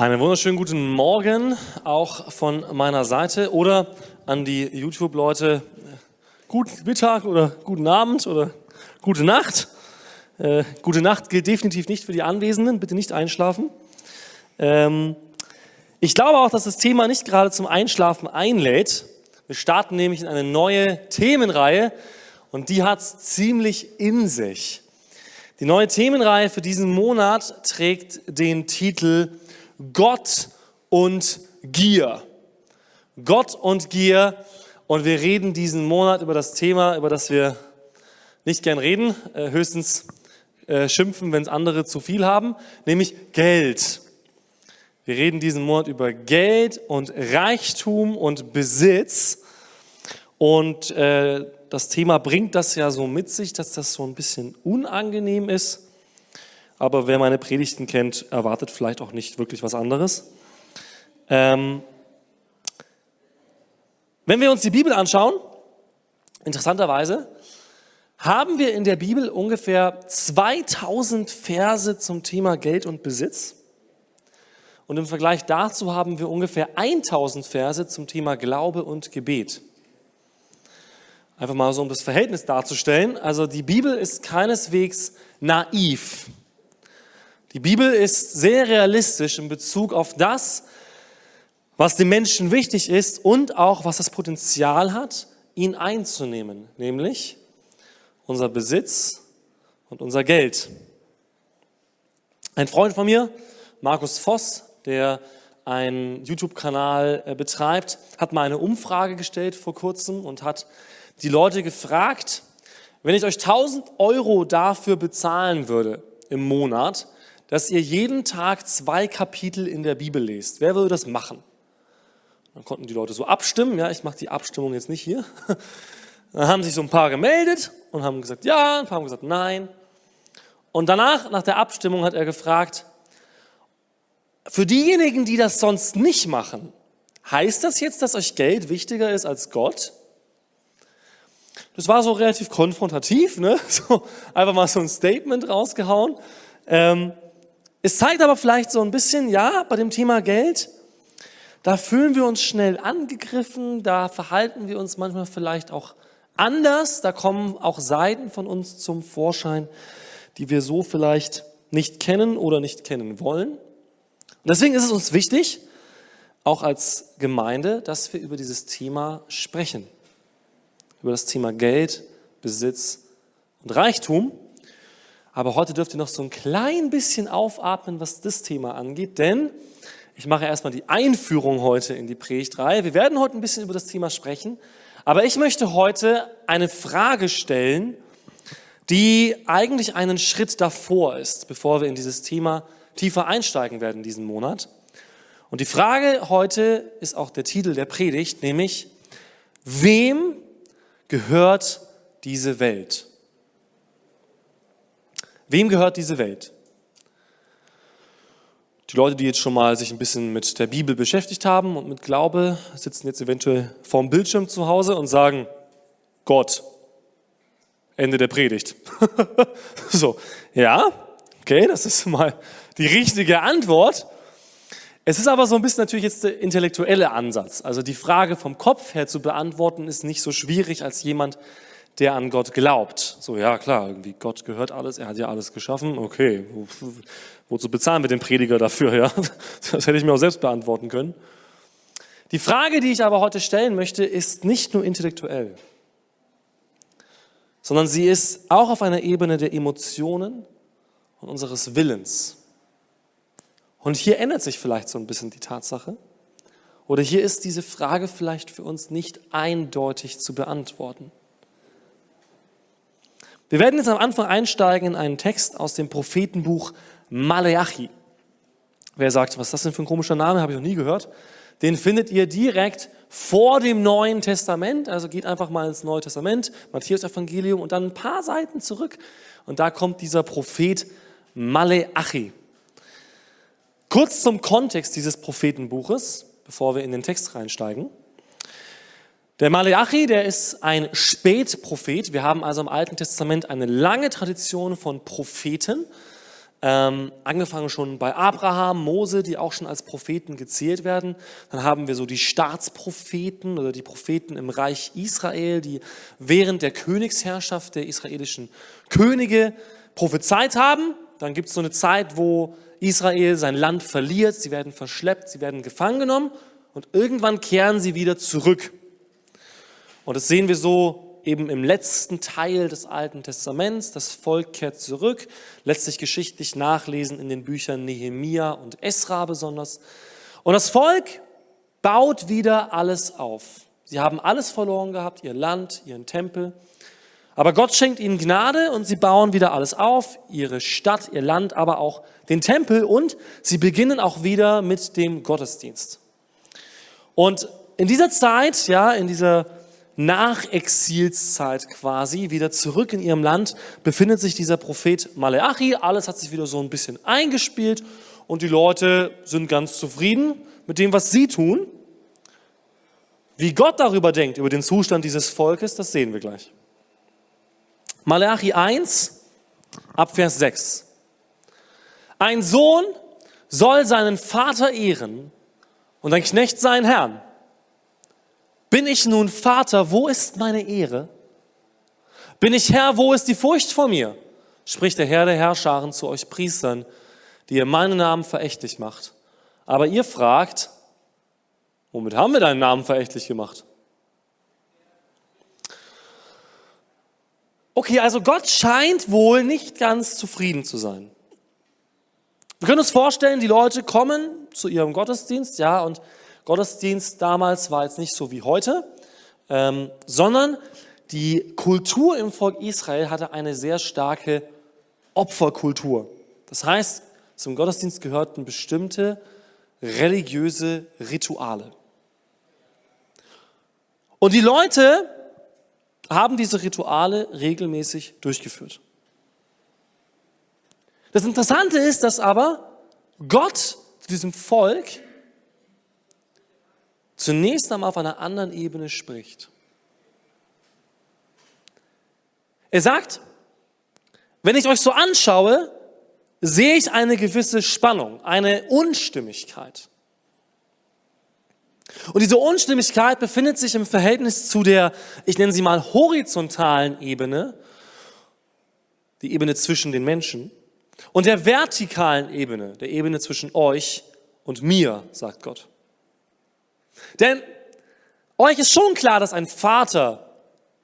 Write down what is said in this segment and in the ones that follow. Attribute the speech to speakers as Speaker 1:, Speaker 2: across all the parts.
Speaker 1: Einen wunderschönen guten Morgen auch von meiner Seite oder an die YouTube-Leute. Guten Mittag oder guten Abend oder gute Nacht. Äh, gute Nacht gilt definitiv nicht für die Anwesenden. Bitte nicht einschlafen. Ähm, ich glaube auch, dass das Thema nicht gerade zum Einschlafen einlädt. Wir starten nämlich in eine neue Themenreihe und die hat es ziemlich in sich. Die neue Themenreihe für diesen Monat trägt den Titel Gott und Gier. Gott und Gier. Und wir reden diesen Monat über das Thema, über das wir nicht gern reden, äh, höchstens äh, schimpfen, wenn es andere zu viel haben, nämlich Geld. Wir reden diesen Monat über Geld und Reichtum und Besitz. Und äh, das Thema bringt das ja so mit sich, dass das so ein bisschen unangenehm ist aber wer meine Predigten kennt, erwartet vielleicht auch nicht wirklich was anderes. Ähm, wenn wir uns die Bibel anschauen, interessanterweise, haben wir in der Bibel ungefähr 2000 Verse zum Thema Geld und Besitz. Und im Vergleich dazu haben wir ungefähr 1000 Verse zum Thema Glaube und Gebet. Einfach mal so, um das Verhältnis darzustellen. Also die Bibel ist keineswegs naiv. Die Bibel ist sehr realistisch in Bezug auf das, was dem Menschen wichtig ist und auch was das Potenzial hat, ihn einzunehmen, nämlich unser Besitz und unser Geld. Ein Freund von mir, Markus Voss, der einen YouTube-Kanal äh, betreibt, hat mal eine Umfrage gestellt vor kurzem und hat die Leute gefragt, wenn ich euch 1000 Euro dafür bezahlen würde im Monat, dass ihr jeden Tag zwei Kapitel in der Bibel lest. Wer würde das machen? Dann konnten die Leute so abstimmen. Ja, ich mache die Abstimmung jetzt nicht hier. Dann haben sich so ein paar gemeldet und haben gesagt ja, ein paar haben gesagt nein. Und danach, nach der Abstimmung, hat er gefragt, für diejenigen, die das sonst nicht machen, heißt das jetzt, dass euch Geld wichtiger ist als Gott? Das war so relativ konfrontativ, ne? So, einfach mal so ein Statement rausgehauen. Ähm, es zeigt aber vielleicht so ein bisschen, ja, bei dem Thema Geld, da fühlen wir uns schnell angegriffen, da verhalten wir uns manchmal vielleicht auch anders, da kommen auch Seiten von uns zum Vorschein, die wir so vielleicht nicht kennen oder nicht kennen wollen. Und deswegen ist es uns wichtig, auch als Gemeinde, dass wir über dieses Thema sprechen. Über das Thema Geld, Besitz und Reichtum. Aber heute dürft ihr noch so ein klein bisschen aufatmen, was das Thema angeht, denn ich mache erstmal die Einführung heute in die Predigtreihe. Wir werden heute ein bisschen über das Thema sprechen, aber ich möchte heute eine Frage stellen, die eigentlich einen Schritt davor ist, bevor wir in dieses Thema tiefer einsteigen werden diesen Monat. Und die Frage heute ist auch der Titel der Predigt, nämlich, wem gehört diese Welt? Wem gehört diese Welt? Die Leute, die jetzt schon mal sich ein bisschen mit der Bibel beschäftigt haben und mit Glaube, sitzen jetzt eventuell vorm Bildschirm zu Hause und sagen, Gott. Ende der Predigt. so, ja, okay, das ist mal die richtige Antwort. Es ist aber so ein bisschen natürlich jetzt der intellektuelle Ansatz. Also die Frage vom Kopf her zu beantworten ist nicht so schwierig als jemand, der an Gott glaubt. So, ja klar, irgendwie Gott gehört alles, er hat ja alles geschaffen, okay, wozu bezahlen wir den Prediger dafür, ja? Das hätte ich mir auch selbst beantworten können. Die Frage, die ich aber heute stellen möchte, ist nicht nur intellektuell, sondern sie ist auch auf einer Ebene der Emotionen und unseres Willens. Und hier ändert sich vielleicht so ein bisschen die Tatsache. Oder hier ist diese Frage vielleicht für uns nicht eindeutig zu beantworten. Wir werden jetzt am Anfang einsteigen in einen Text aus dem Prophetenbuch Maleachi. Wer sagt, was ist das denn für ein komischer Name, habe ich noch nie gehört. Den findet ihr direkt vor dem Neuen Testament. Also geht einfach mal ins Neue Testament, Matthäus Evangelium und dann ein paar Seiten zurück. Und da kommt dieser Prophet Maleachi. Kurz zum Kontext dieses Prophetenbuches, bevor wir in den Text reinsteigen. Der Maleachi, der ist ein Spätprophet. Wir haben also im Alten Testament eine lange Tradition von Propheten. Ähm, angefangen schon bei Abraham, Mose, die auch schon als Propheten gezählt werden. Dann haben wir so die Staatspropheten oder die Propheten im Reich Israel, die während der Königsherrschaft der israelischen Könige prophezeit haben. Dann gibt es so eine Zeit, wo Israel sein Land verliert, sie werden verschleppt, sie werden gefangen genommen und irgendwann kehren sie wieder zurück. Und das sehen wir so eben im letzten Teil des Alten Testaments. Das Volk kehrt zurück, letztlich geschichtlich nachlesen in den Büchern Nehemia und Esra besonders. Und das Volk baut wieder alles auf. Sie haben alles verloren gehabt, ihr Land, ihren Tempel. Aber Gott schenkt ihnen Gnade und sie bauen wieder alles auf, ihre Stadt, ihr Land, aber auch den Tempel und sie beginnen auch wieder mit dem Gottesdienst. Und in dieser Zeit, ja, in dieser Nachexilszeit quasi, wieder zurück in ihrem Land, befindet sich dieser Prophet Maleachi. Alles hat sich wieder so ein bisschen eingespielt und die Leute sind ganz zufrieden mit dem, was sie tun. Wie Gott darüber denkt, über den Zustand dieses Volkes, das sehen wir gleich. Maleachi 1, Abvers 6. Ein Sohn soll seinen Vater ehren und ein Knecht seinen Herrn. Bin ich nun Vater, wo ist meine Ehre? Bin ich Herr, wo ist die Furcht vor mir? Spricht der Herr der Herrscharen zu euch Priestern, die ihr meinen Namen verächtlich macht. Aber ihr fragt, womit haben wir deinen Namen verächtlich gemacht? Okay, also Gott scheint wohl nicht ganz zufrieden zu sein. Wir können uns vorstellen, die Leute kommen zu ihrem Gottesdienst, ja, und Gottesdienst damals war jetzt nicht so wie heute, ähm, sondern die Kultur im Volk Israel hatte eine sehr starke Opferkultur. Das heißt, zum Gottesdienst gehörten bestimmte religiöse Rituale. Und die Leute haben diese Rituale regelmäßig durchgeführt. Das Interessante ist, dass aber Gott zu diesem Volk zunächst einmal auf einer anderen Ebene spricht. Er sagt, wenn ich euch so anschaue, sehe ich eine gewisse Spannung, eine Unstimmigkeit. Und diese Unstimmigkeit befindet sich im Verhältnis zu der, ich nenne sie mal horizontalen Ebene, die Ebene zwischen den Menschen, und der vertikalen Ebene, der Ebene zwischen euch und mir, sagt Gott. Denn euch ist schon klar, dass ein Vater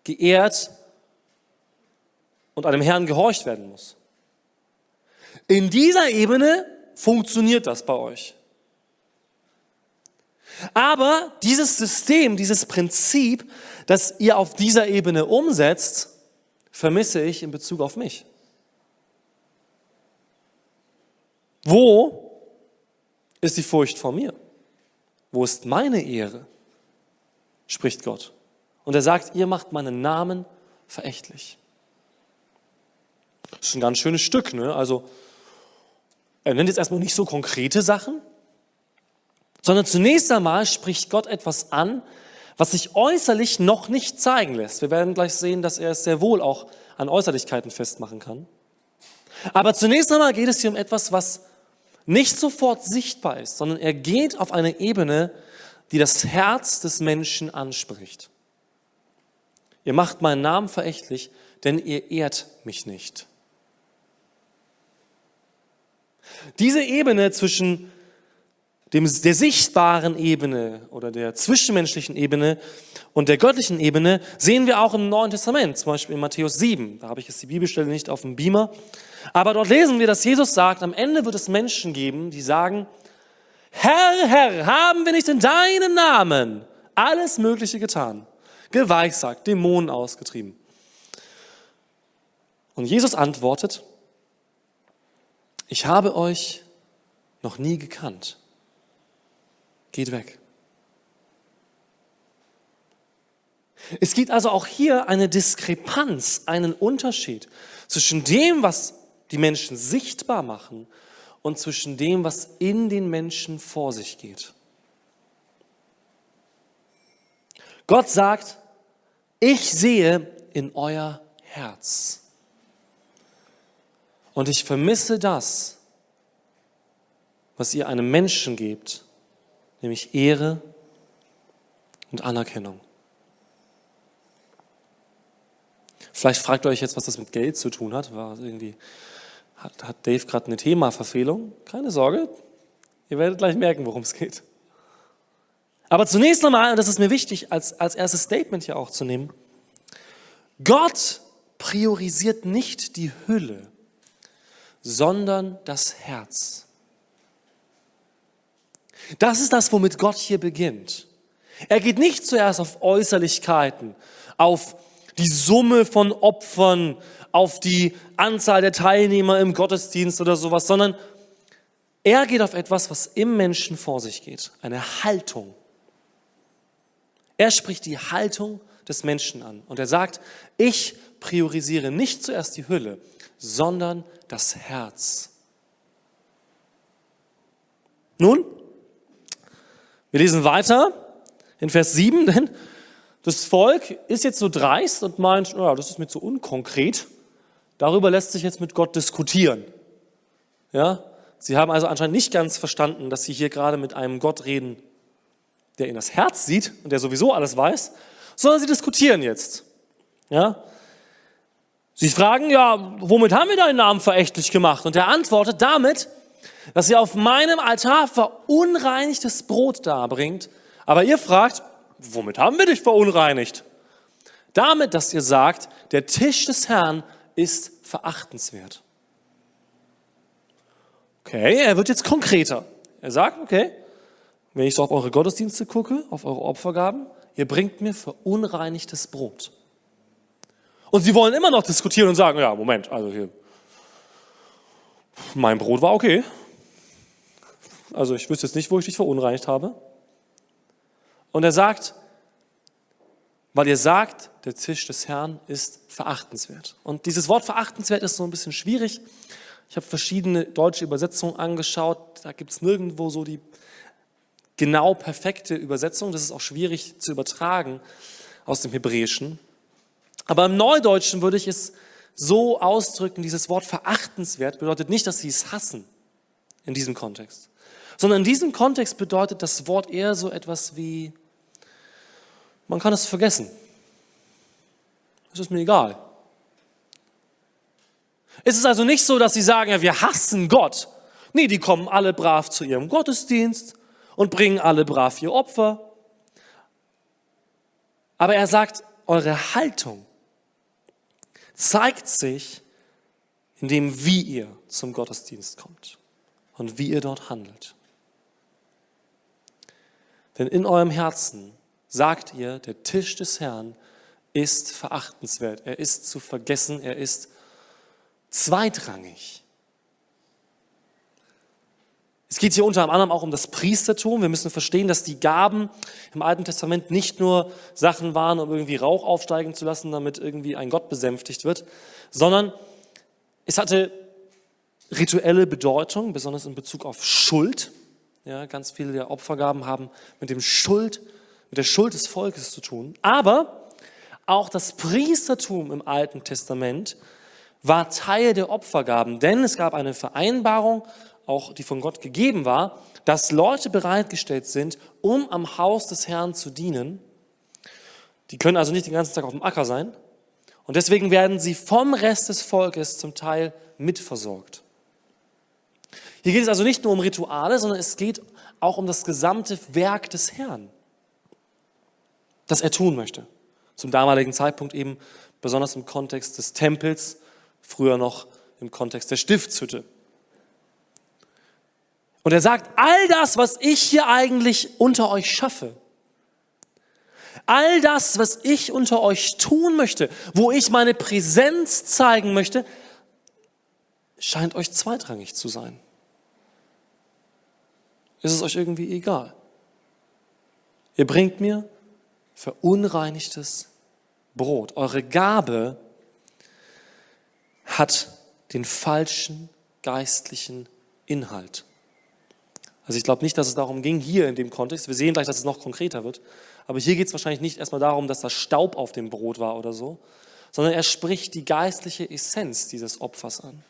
Speaker 1: geehrt und einem Herrn gehorcht werden muss. In dieser Ebene funktioniert das bei euch. Aber dieses System, dieses Prinzip, das ihr auf dieser Ebene umsetzt, vermisse ich in Bezug auf mich. Wo ist die Furcht vor mir? Wo ist meine Ehre? spricht Gott. Und er sagt, ihr macht meinen Namen verächtlich. Das ist ein ganz schönes Stück, ne? Also, er nennt jetzt erstmal nicht so konkrete Sachen, sondern zunächst einmal spricht Gott etwas an, was sich äußerlich noch nicht zeigen lässt. Wir werden gleich sehen, dass er es sehr wohl auch an Äußerlichkeiten festmachen kann. Aber zunächst einmal geht es hier um etwas, was nicht sofort sichtbar ist, sondern er geht auf eine Ebene, die das Herz des Menschen anspricht. Ihr macht meinen Namen verächtlich, denn ihr ehrt mich nicht. Diese Ebene zwischen dem, der sichtbaren Ebene oder der zwischenmenschlichen Ebene und der göttlichen Ebene sehen wir auch im Neuen Testament, zum Beispiel in Matthäus 7. Da habe ich jetzt die Bibelstelle nicht auf dem Beamer. Aber dort lesen wir, dass Jesus sagt, am Ende wird es Menschen geben, die sagen, Herr, Herr, haben wir nicht in deinem Namen alles Mögliche getan, geweissagt, Dämonen ausgetrieben. Und Jesus antwortet, ich habe euch noch nie gekannt. Geht weg. Es gibt also auch hier eine Diskrepanz, einen Unterschied zwischen dem, was die Menschen sichtbar machen und zwischen dem, was in den Menschen vor sich geht. Gott sagt, ich sehe in euer Herz. Und ich vermisse das, was ihr einem Menschen gebt, nämlich Ehre und Anerkennung. Vielleicht fragt ihr euch jetzt, was das mit Geld zu tun hat. War irgendwie, hat, hat Dave gerade eine Themaverfehlung? Keine Sorge, ihr werdet gleich merken, worum es geht. Aber zunächst einmal, und das ist mir wichtig, als, als erstes Statement hier auch zu nehmen, Gott priorisiert nicht die Hülle, sondern das Herz. Das ist das, womit Gott hier beginnt. Er geht nicht zuerst auf Äußerlichkeiten, auf die Summe von Opfern, auf die Anzahl der Teilnehmer im Gottesdienst oder sowas, sondern er geht auf etwas, was im Menschen vor sich geht, eine Haltung. Er spricht die Haltung des Menschen an und er sagt, ich priorisiere nicht zuerst die Hülle, sondern das Herz. Nun, wir lesen weiter in Vers 7, denn das Volk ist jetzt so dreist und meint, ja, das ist mir zu unkonkret. Darüber lässt sich jetzt mit Gott diskutieren. Ja? Sie haben also anscheinend nicht ganz verstanden, dass sie hier gerade mit einem Gott reden, der in das Herz sieht und der sowieso alles weiß, sondern sie diskutieren jetzt. Ja? Sie fragen, ja, womit haben wir deinen Namen verächtlich gemacht? Und er antwortet damit, dass ihr auf meinem Altar verunreinigtes Brot darbringt, aber ihr fragt, womit haben wir dich verunreinigt? Damit, dass ihr sagt, der Tisch des Herrn ist verachtenswert. Okay, er wird jetzt konkreter. Er sagt, okay, wenn ich so auf eure Gottesdienste gucke, auf eure Opfergaben, ihr bringt mir verunreinigtes Brot. Und sie wollen immer noch diskutieren und sagen, ja, Moment, also hier, mein Brot war okay. Also ich wüsste jetzt nicht, wo ich dich verunreinigt habe. Und er sagt, weil ihr sagt, der Tisch des Herrn ist verachtenswert. Und dieses Wort verachtenswert ist so ein bisschen schwierig. Ich habe verschiedene deutsche Übersetzungen angeschaut. Da gibt es nirgendwo so die genau perfekte Übersetzung. Das ist auch schwierig zu übertragen aus dem Hebräischen. Aber im Neudeutschen würde ich es so ausdrücken, dieses Wort verachtenswert bedeutet nicht, dass sie es hassen in diesem Kontext, sondern in diesem Kontext bedeutet das Wort eher so etwas wie, man kann es vergessen. Es ist mir egal. Es ist also nicht so, dass sie sagen, ja, wir hassen Gott. Nee, die kommen alle brav zu ihrem Gottesdienst und bringen alle brav ihr Opfer. Aber er sagt, eure Haltung zeigt sich in dem, wie ihr zum Gottesdienst kommt und wie ihr dort handelt. Denn in eurem Herzen sagt ihr, der Tisch des Herrn ist verachtenswert, er ist zu vergessen, er ist zweitrangig. Es geht hier unter anderem auch um das Priestertum. Wir müssen verstehen, dass die Gaben im Alten Testament nicht nur Sachen waren, um irgendwie Rauch aufsteigen zu lassen, damit irgendwie ein Gott besänftigt wird, sondern es hatte rituelle Bedeutung, besonders in Bezug auf Schuld. Ja, ganz viele der Opfergaben haben mit dem Schuld, mit der Schuld des Volkes zu tun. Aber auch das Priestertum im Alten Testament war Teil der Opfergaben, denn es gab eine Vereinbarung auch die von Gott gegeben war, dass Leute bereitgestellt sind, um am Haus des Herrn zu dienen. Die können also nicht den ganzen Tag auf dem Acker sein. Und deswegen werden sie vom Rest des Volkes zum Teil mitversorgt. Hier geht es also nicht nur um Rituale, sondern es geht auch um das gesamte Werk des Herrn, das er tun möchte. Zum damaligen Zeitpunkt eben besonders im Kontext des Tempels, früher noch im Kontext der Stiftshütte. Und er sagt, all das, was ich hier eigentlich unter euch schaffe, all das, was ich unter euch tun möchte, wo ich meine Präsenz zeigen möchte, scheint euch zweitrangig zu sein. Ist es euch irgendwie egal? Ihr bringt mir verunreinigtes Brot. Eure Gabe hat den falschen geistlichen Inhalt. Also ich glaube nicht, dass es darum ging, hier in dem Kontext, wir sehen gleich, dass es noch konkreter wird, aber hier geht es wahrscheinlich nicht erstmal darum, dass da Staub auf dem Brot war oder so, sondern er spricht die geistliche Essenz dieses Opfers an.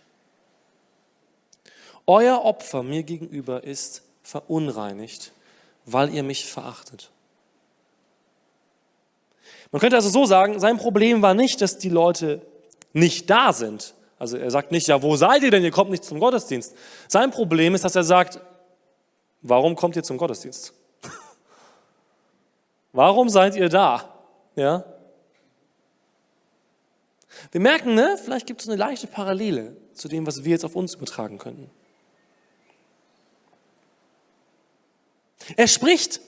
Speaker 1: euer Opfer mir gegenüber ist verunreinigt, weil ihr mich verachtet. Man könnte also so sagen, sein Problem war nicht, dass die Leute nicht da sind. Also er sagt nicht, ja, wo seid ihr denn? Ihr kommt nicht zum Gottesdienst. Sein Problem ist, dass er sagt, warum kommt ihr zum Gottesdienst? warum seid ihr da? Ja? Wir merken, ne, vielleicht gibt es eine leichte Parallele zu dem, was wir jetzt auf uns übertragen könnten. Er spricht,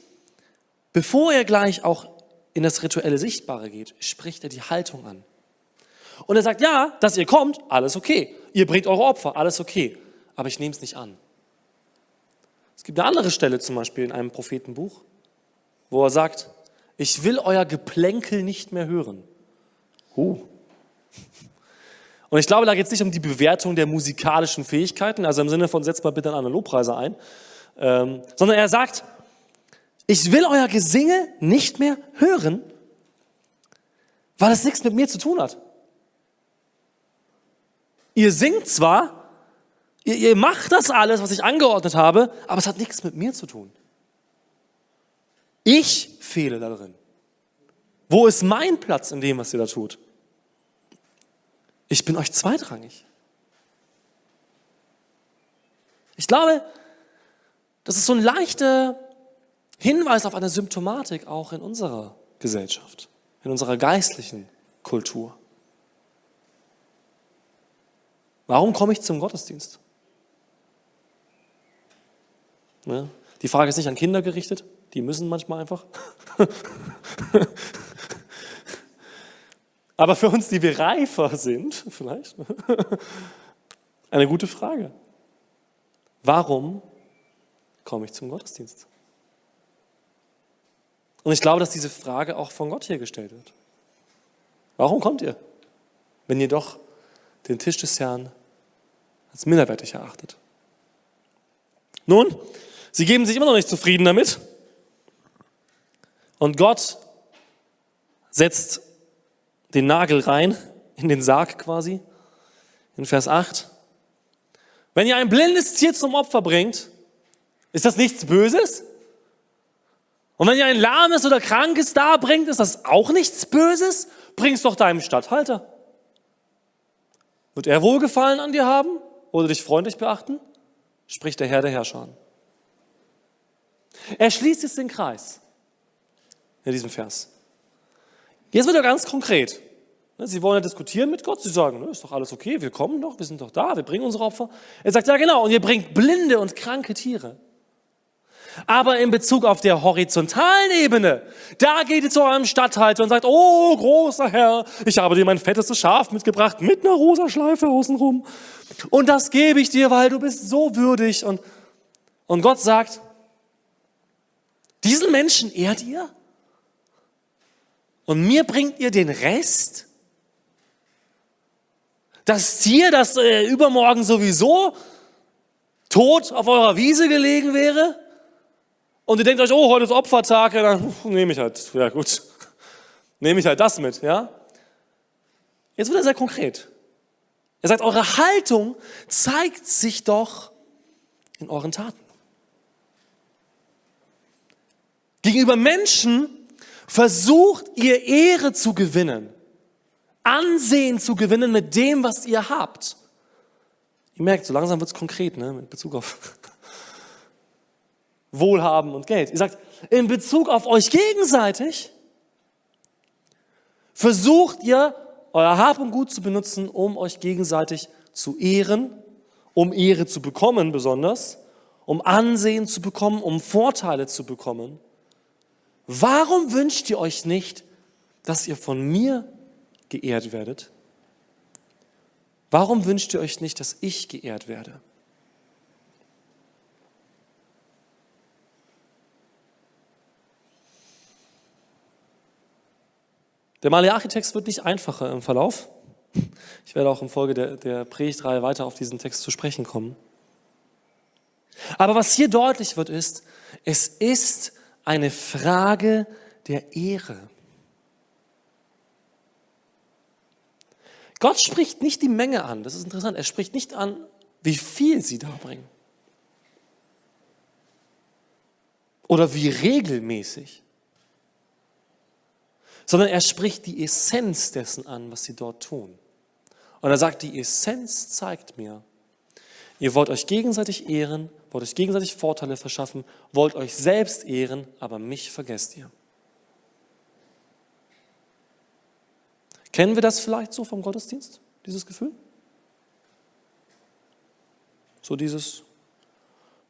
Speaker 1: bevor er gleich auch in das rituelle Sichtbare geht, spricht er die Haltung an. Und er sagt, ja, dass ihr kommt, alles okay. Ihr bringt eure Opfer, alles okay. Aber ich nehme es nicht an. Es gibt eine andere Stelle zum Beispiel in einem Prophetenbuch, wo er sagt, ich will euer Geplänkel nicht mehr hören. Uh. Und ich glaube, da geht es nicht um die Bewertung der musikalischen Fähigkeiten, also im Sinne von setzt mal bitte einen Lobpreiser ein, ähm, sondern er sagt, ich will euer Gesinge nicht mehr hören, weil es nichts mit mir zu tun hat. Ihr singt zwar, ihr, ihr macht das alles, was ich angeordnet habe, aber es hat nichts mit mir zu tun. Ich fehle darin. Wo ist mein Platz in dem, was ihr da tut? Ich bin euch zweitrangig. Ich glaube, das ist so ein leichter Hinweis auf eine Symptomatik auch in unserer Gesellschaft, in unserer geistlichen Kultur. Warum komme ich zum Gottesdienst? Ne? Die Frage ist nicht an Kinder gerichtet, die müssen manchmal einfach. Aber für uns, die wir reifer sind, vielleicht, eine gute Frage. Warum komme ich zum Gottesdienst? Und ich glaube, dass diese Frage auch von Gott hier gestellt wird. Warum kommt ihr, wenn ihr doch den Tisch des Herrn als minderwertig erachtet? Nun, sie geben sich immer noch nicht zufrieden damit. Und Gott setzt den Nagel rein in den Sarg quasi, in Vers 8. Wenn ihr ein blindes Tier zum Opfer bringt, ist das nichts Böses? Und wenn ihr ein lahmes oder krankes darbringt, ist das auch nichts Böses? Bring's doch deinem Statthalter. Wird er Wohlgefallen an dir haben oder dich freundlich beachten? Spricht der Herr der Herrscher an. Er schließt jetzt den Kreis in diesem Vers. Jetzt wird er ganz konkret. Sie wollen ja diskutieren mit Gott. Sie sagen, ist doch alles okay, wir kommen doch, wir sind doch da, wir bringen unsere Opfer. Er sagt, ja genau, und ihr bringt blinde und kranke Tiere. Aber in Bezug auf der horizontalen Ebene, da geht ihr zu eurem Stadthalter und sagt, oh, großer Herr, ich habe dir mein fettestes Schaf mitgebracht mit einer rosa Schleife außenrum. Und das gebe ich dir, weil du bist so würdig. Und, und Gott sagt, diesen Menschen ehrt ihr? Und mir bringt ihr den Rest? Das Tier, das äh, übermorgen sowieso tot auf eurer Wiese gelegen wäre? Und ihr denkt euch, oh, heute ist Opfertag, ja, dann nehme ich halt, ja gut, nehme ich halt das mit, ja. Jetzt wird er sehr konkret. Er sagt, eure Haltung zeigt sich doch in euren Taten. Gegenüber Menschen versucht ihr Ehre zu gewinnen, Ansehen zu gewinnen mit dem, was ihr habt. Ihr merkt, so langsam wird es konkret, ne, mit Bezug auf Wohlhaben und Geld. Ihr sagt, in Bezug auf euch gegenseitig versucht ihr, euer Hab und Gut zu benutzen, um euch gegenseitig zu ehren, um Ehre zu bekommen besonders, um Ansehen zu bekommen, um Vorteile zu bekommen. Warum wünscht ihr euch nicht, dass ihr von mir geehrt werdet? Warum wünscht ihr euch nicht, dass ich geehrt werde? Der Malachi-Text wird nicht einfacher im Verlauf. Ich werde auch im Folge der, der Predigtreihe weiter auf diesen Text zu sprechen kommen. Aber was hier deutlich wird, ist, es ist eine Frage der Ehre. Gott spricht nicht die Menge an, das ist interessant, er spricht nicht an wie viel sie darbringen. Oder wie regelmäßig. Sondern er spricht die Essenz dessen an, was sie dort tun. Und er sagt, die Essenz zeigt mir, ihr wollt euch gegenseitig ehren, wollt euch gegenseitig Vorteile verschaffen, wollt euch selbst ehren, aber mich vergesst ihr. Kennen wir das vielleicht so vom Gottesdienst, dieses Gefühl? So dieses,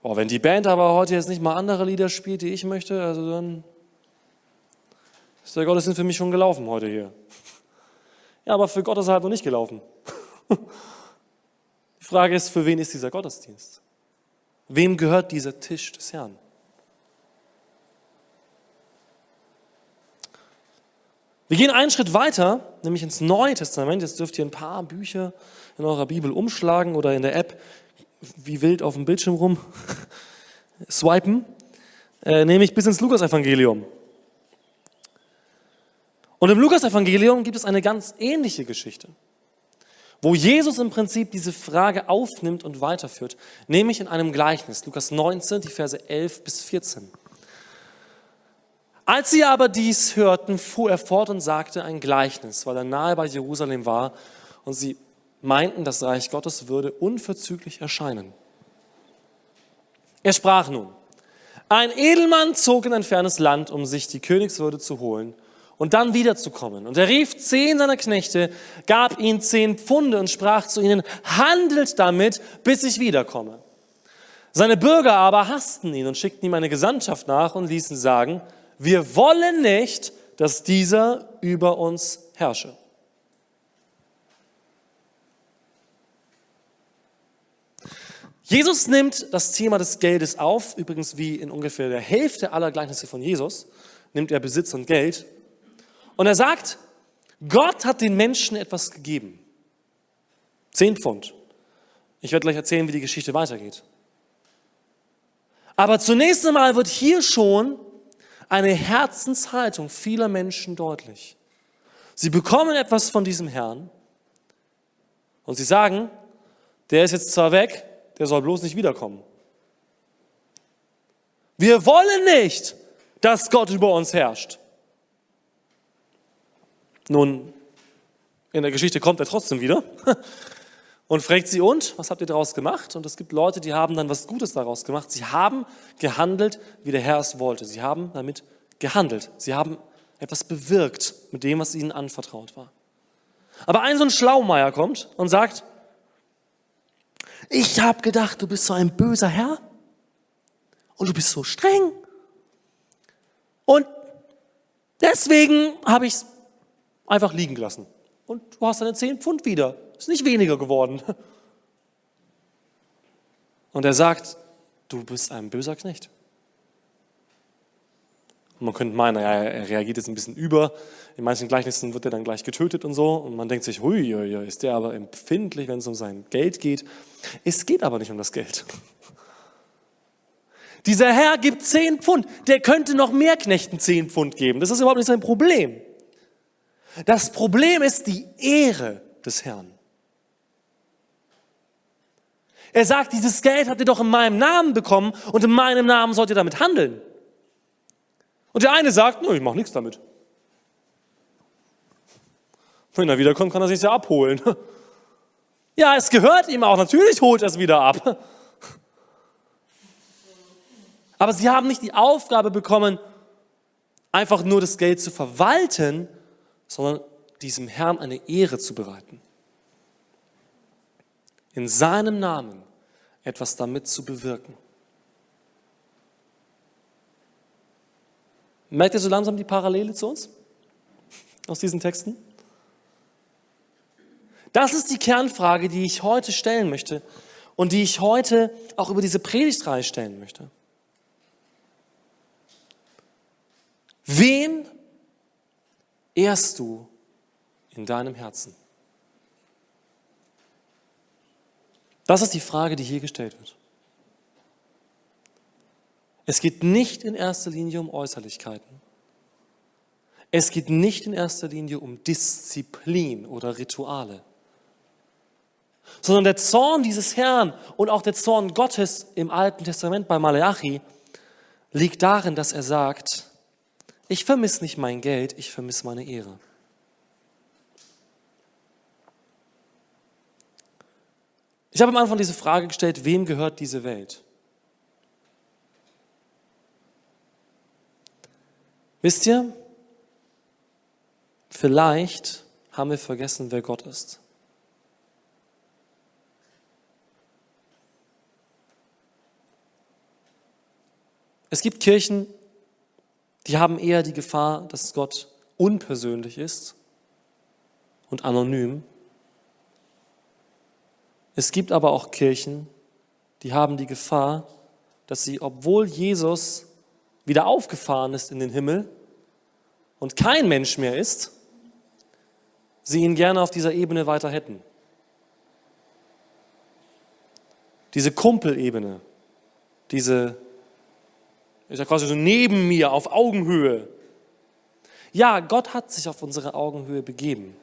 Speaker 1: boah, wenn die Band aber heute jetzt nicht mal andere Lieder spielt, die ich möchte, also dann ist der Gottesdienst für mich schon gelaufen heute hier. Ja, aber für Gott ist er halt noch nicht gelaufen. Die Frage ist, für wen ist dieser Gottesdienst? Wem gehört dieser Tisch des Herrn? Wir gehen einen Schritt weiter, nämlich ins Neue Testament. Jetzt dürft ihr ein paar Bücher in eurer Bibel umschlagen oder in der App wie wild auf dem Bildschirm rum swipen, äh, nämlich bis ins Lukas-Evangelium. Und im Lukas-Evangelium gibt es eine ganz ähnliche Geschichte, wo Jesus im Prinzip diese Frage aufnimmt und weiterführt, nämlich in einem Gleichnis, Lukas 19, die Verse 11 bis 14. Als sie aber dies hörten, fuhr er fort und sagte ein Gleichnis, weil er nahe bei Jerusalem war und sie meinten, das Reich Gottes würde unverzüglich erscheinen. Er sprach nun, ein Edelmann zog in ein fernes Land, um sich die Königswürde zu holen und dann wiederzukommen. Und er rief zehn seiner Knechte, gab ihnen zehn Pfunde und sprach zu ihnen, handelt damit, bis ich wiederkomme. Seine Bürger aber hassten ihn und schickten ihm eine Gesandtschaft nach und ließen sagen, wir wollen nicht, dass dieser über uns herrsche. Jesus nimmt das Thema des Geldes auf, übrigens wie in ungefähr der Hälfte aller Gleichnisse von Jesus, nimmt er Besitz und Geld. Und er sagt, Gott hat den Menschen etwas gegeben. Zehn Pfund. Ich werde gleich erzählen, wie die Geschichte weitergeht. Aber zunächst einmal wird hier schon eine Herzenshaltung vieler Menschen deutlich. Sie bekommen etwas von diesem Herrn und sie sagen, der ist jetzt zwar weg, der soll bloß nicht wiederkommen. Wir wollen nicht, dass Gott über uns herrscht. Nun, in der Geschichte kommt er trotzdem wieder und fragt sie, und, was habt ihr daraus gemacht? Und es gibt Leute, die haben dann was Gutes daraus gemacht. Sie haben gehandelt, wie der Herr es wollte. Sie haben damit gehandelt. Sie haben etwas bewirkt mit dem, was ihnen anvertraut war. Aber ein so ein Schlaumeier kommt und sagt, ich habe gedacht, du bist so ein böser Herr und du bist so streng. Und deswegen habe ich es einfach liegen gelassen. Und du hast deine 10 Pfund wieder. Ist nicht weniger geworden. Und er sagt, du bist ein böser Knecht. Und man könnte meinen, ja, er reagiert jetzt ein bisschen über. In manchen Gleichnissen wird er dann gleich getötet und so. Und man denkt sich, hui, ist der aber empfindlich, wenn es um sein Geld geht. Es geht aber nicht um das Geld. Dieser Herr gibt zehn Pfund. Der könnte noch mehr Knechten zehn Pfund geben. Das ist überhaupt nicht sein Problem. Das Problem ist die Ehre des Herrn. Er sagt, dieses Geld habt ihr doch in meinem Namen bekommen und in meinem Namen sollt ihr damit handeln. Und der eine sagt, ich mache nichts damit. Wenn er wiederkommt, kann er sich ja abholen. Ja, es gehört ihm auch. Natürlich holt er es wieder ab. Aber sie haben nicht die Aufgabe bekommen, einfach nur das Geld zu verwalten, sondern diesem Herrn eine Ehre zu bereiten. In seinem Namen etwas damit zu bewirken. Merkt ihr so langsam die Parallele zu uns aus diesen Texten? Das ist die Kernfrage, die ich heute stellen möchte und die ich heute auch über diese Predigtreihe stellen möchte. Wen ehrst du in deinem Herzen? Das ist die Frage, die hier gestellt wird. Es geht nicht in erster Linie um Äußerlichkeiten. Es geht nicht in erster Linie um Disziplin oder Rituale, sondern der Zorn dieses Herrn und auch der Zorn Gottes im Alten Testament bei Malachi liegt darin, dass er sagt, ich vermisse nicht mein Geld, ich vermisse meine Ehre. Ich habe am Anfang diese Frage gestellt, wem gehört diese Welt? Wisst ihr, vielleicht haben wir vergessen, wer Gott ist. Es gibt Kirchen, die haben eher die Gefahr, dass Gott unpersönlich ist und anonym. Es gibt aber auch Kirchen, die haben die Gefahr, dass sie, obwohl Jesus wieder aufgefahren ist in den Himmel und kein Mensch mehr ist, sie ihn gerne auf dieser Ebene weiter hätten. Diese Kumpelebene, diese, ist ja quasi so neben mir auf Augenhöhe. Ja, Gott hat sich auf unsere Augenhöhe begeben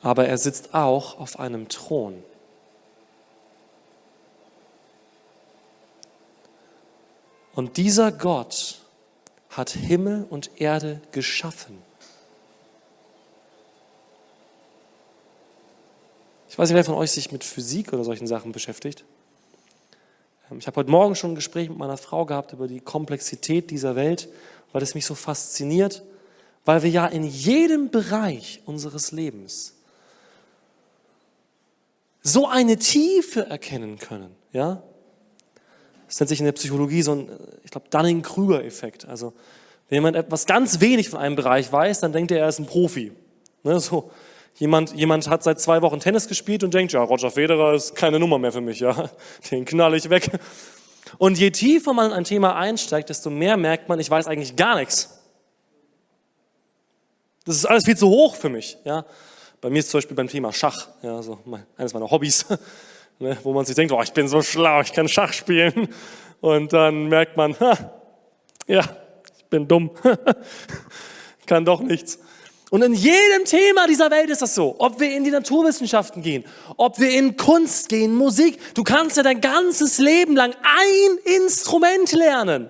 Speaker 1: aber er sitzt auch auf einem Thron. Und dieser Gott hat Himmel und Erde geschaffen. Ich weiß nicht, wer von euch sich mit Physik oder solchen Sachen beschäftigt. Ähm, ich habe heute Morgen schon ein Gespräch mit meiner Frau gehabt über die Komplexität dieser Welt, weil es mich so fasziniert, weil wir ja in jedem Bereich unseres Lebens so eine Tiefe erkennen können. Ja? Das nennt sich in der Psychologie so ein, ich glaube, Dunning-Krüger-Effekt. Also, wenn jemand etwas ganz wenig von einem Bereich weiß, dann denkt er, er ist ein Profi. Ne, so, jemand, jemand hat seit zwei Wochen Tennis gespielt und denkt, ja, Roger Federer ist keine Nummer mehr für mich, ja. Den knall ich weg. Und je tiefer man in ein Thema einsteigt, desto mehr merkt man, ich weiß eigentlich gar nichts. Das ist alles viel zu hoch für mich, ja. Bei mir ist zum Beispiel beim Thema Schach, ja, so eines meiner Hobbys, ne, wo man sich denkt, oh, ich bin so schlau, ich kann Schach spielen. Und dann merkt man, ha, ja, ich bin dumm, kann doch nichts. Und in jedem Thema dieser Welt ist das so. Ob wir in die Naturwissenschaften gehen, ob wir in Kunst gehen, Musik. Du kannst ja dein ganzes Leben lang ein Instrument lernen.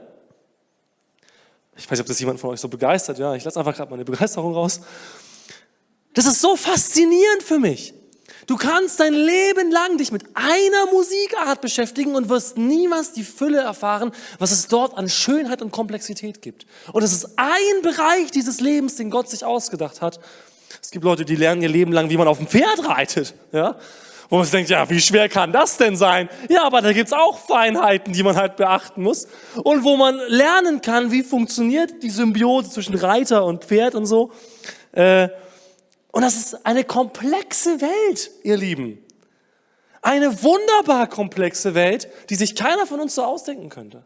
Speaker 1: Ich weiß nicht, ob das jemand von euch so begeistert. Ja, ich lasse einfach gerade meine Begeisterung raus. Das ist so faszinierend für mich. Du kannst dein Leben lang dich mit einer Musikart beschäftigen und wirst niemals die Fülle erfahren, was es dort an Schönheit und Komplexität gibt. Und es ist ein Bereich dieses Lebens, den Gott sich ausgedacht hat. Es gibt Leute, die lernen ihr Leben lang, wie man auf dem Pferd reitet. Ja? Wo man sich denkt, ja, wie schwer kann das denn sein? Ja, aber da gibt's auch Feinheiten, die man halt beachten muss. Und wo man lernen kann, wie funktioniert die Symbiose zwischen Reiter und Pferd und so. Äh, und das ist eine komplexe Welt, ihr Lieben. Eine wunderbar komplexe Welt, die sich keiner von uns so ausdenken könnte.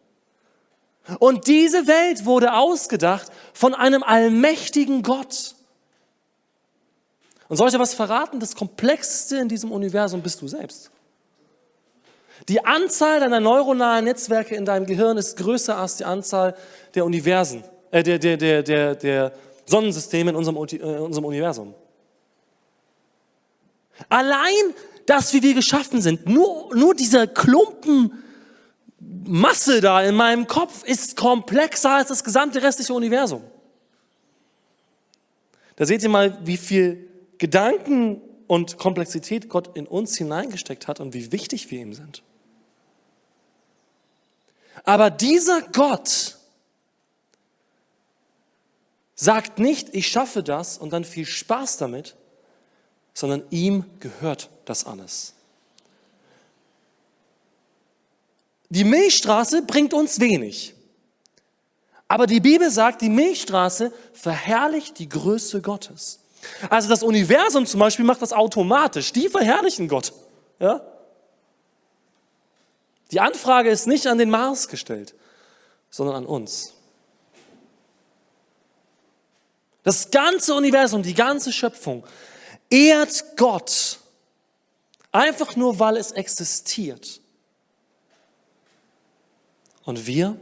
Speaker 1: Und diese Welt wurde ausgedacht von einem allmächtigen Gott. Und soll ich dir was verraten? Das Komplexeste in diesem Universum bist du selbst. Die Anzahl deiner neuronalen Netzwerke in deinem Gehirn ist größer als die Anzahl der Universen, äh, der, der, der, der, der Sonnensysteme in unserem, äh, in unserem Universum. Allein das, wie wir geschaffen sind, nur, nur dieser Klumpen Masse da in meinem Kopf ist komplexer als das gesamte restliche Universum. Da seht ihr mal, wie viel Gedanken und Komplexität Gott in uns hineingesteckt hat und wie wichtig wir ihm sind. Aber dieser Gott sagt nicht, ich schaffe das und dann viel Spaß damit, sondern ihm gehört das alles. Die Milchstraße bringt uns wenig. Aber die Bibel sagt, die Milchstraße verherrlicht die Größe Gottes. Also das Universum zum Beispiel macht das automatisch. Die verherrlichen Gott. Ja? Die Anfrage ist nicht an den Mars gestellt, sondern an uns. Das ganze Universum, die ganze Schöpfung ehrt Gott einfach nur, weil es existiert. Und wir,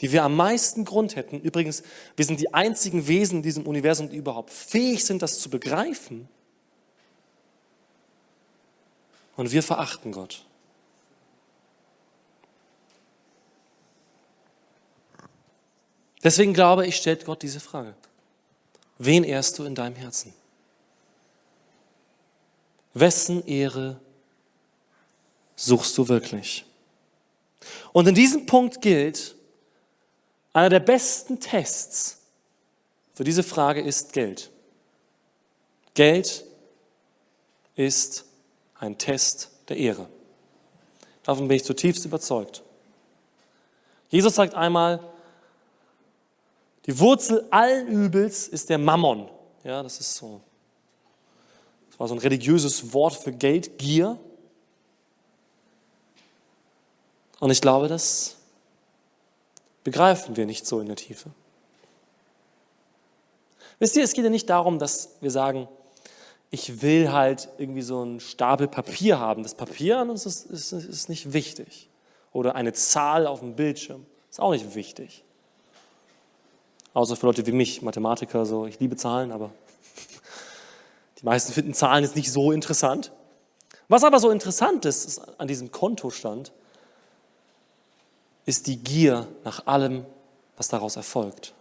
Speaker 1: die wir am meisten Grund hätten, übrigens, wir sind die einzigen Wesen in diesem Universum, die überhaupt fähig sind, das zu begreifen, Und wir verachten Gott. Deswegen glaube ich, stellt Gott diese Frage. Wen ehrst du in deinem Herzen? Wessen Ehre suchst du wirklich? Und in diesem Punkt gilt, einer der besten Tests für diese Frage ist Geld. Geld ist ein Test der Ehre. Davon bin ich zutiefst überzeugt. Jesus sagt einmal, die Wurzel allen Übels ist der Mammon. Ja, das ist so. Das war so ein religiöses Wort für Geld, Gier. Und ich glaube, das begreifen wir nicht so in der Tiefe. Wisst ihr, es geht ja nicht darum, dass wir sagen, ich will halt irgendwie so einen Stapel Papier haben. Das Papier an uns ist, ist, ist nicht wichtig. Oder eine Zahl auf dem Bildschirm ist auch nicht wichtig. Außer für Leute wie mich, Mathematiker, so, ich liebe Zahlen, aber die meisten finden Zahlen jetzt nicht so interessant. Was aber so interessant ist, ist an diesem Kontostand, ist die Gier nach allem, was daraus erfolgt.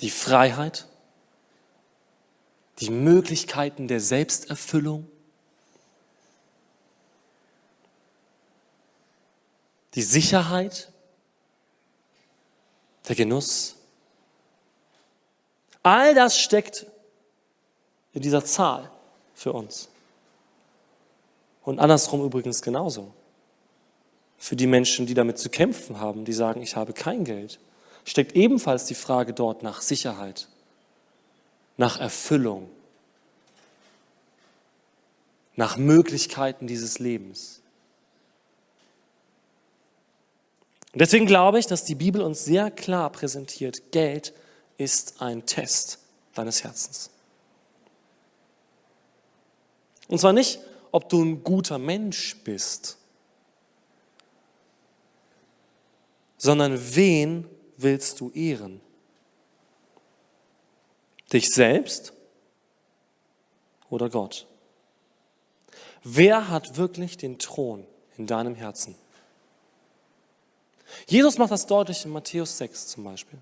Speaker 1: Die Freiheit, die Möglichkeiten der Selbsterfüllung, die Sicherheit, der Genuss. All das steckt in dieser Zahl für uns. Und andersrum übrigens genauso. Für die Menschen, die damit zu kämpfen haben, die sagen, ich habe kein Geld, steckt ebenfalls die Frage dort nach Sicherheit, nach Erfüllung, nach Möglichkeiten dieses Lebens. Und deswegen glaube ich, dass die Bibel uns sehr klar präsentiert, Geld ist ein Test deines Herzens. Und zwar nicht, ob du ein guter Mensch bist, sondern wen willst du ehren? Dich selbst oder Gott? Wer hat wirklich den Thron in deinem Herzen? Jesus macht das deutlich in Matthäus 6 zum Beispiel.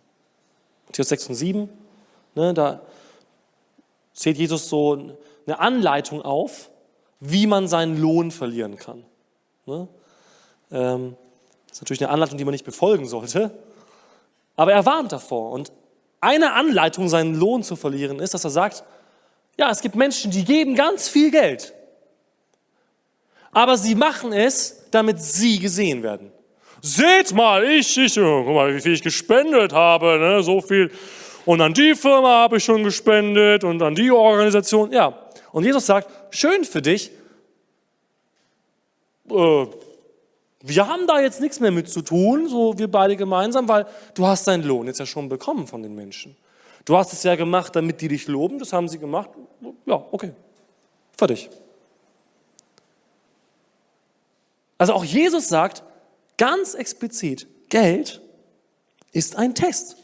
Speaker 1: Matthäus 6 und 7, ne, da zählt Jesus so eine Anleitung auf, wie man seinen Lohn verlieren kann. Ne? Ähm, das ist natürlich eine Anleitung, die man nicht befolgen sollte, aber er warnt davor. Und eine Anleitung, seinen Lohn zu verlieren, ist, dass er sagt, ja, es gibt Menschen, die geben ganz viel Geld, aber sie machen es, damit sie gesehen werden. Seht mal, ich, ich, guck mal, wie viel ich gespendet habe, ne, so viel. Und an die Firma habe ich schon gespendet und an die Organisation. Ja. Und Jesus sagt, schön für dich. Äh, wir haben da jetzt nichts mehr mit zu tun, so wir beide gemeinsam, weil du hast deinen Lohn jetzt ja schon bekommen von den Menschen. Du hast es ja gemacht, damit die dich loben, das haben sie gemacht. Ja, okay. Fertig. Also auch Jesus sagt, ganz explizit, Geld ist ein Test.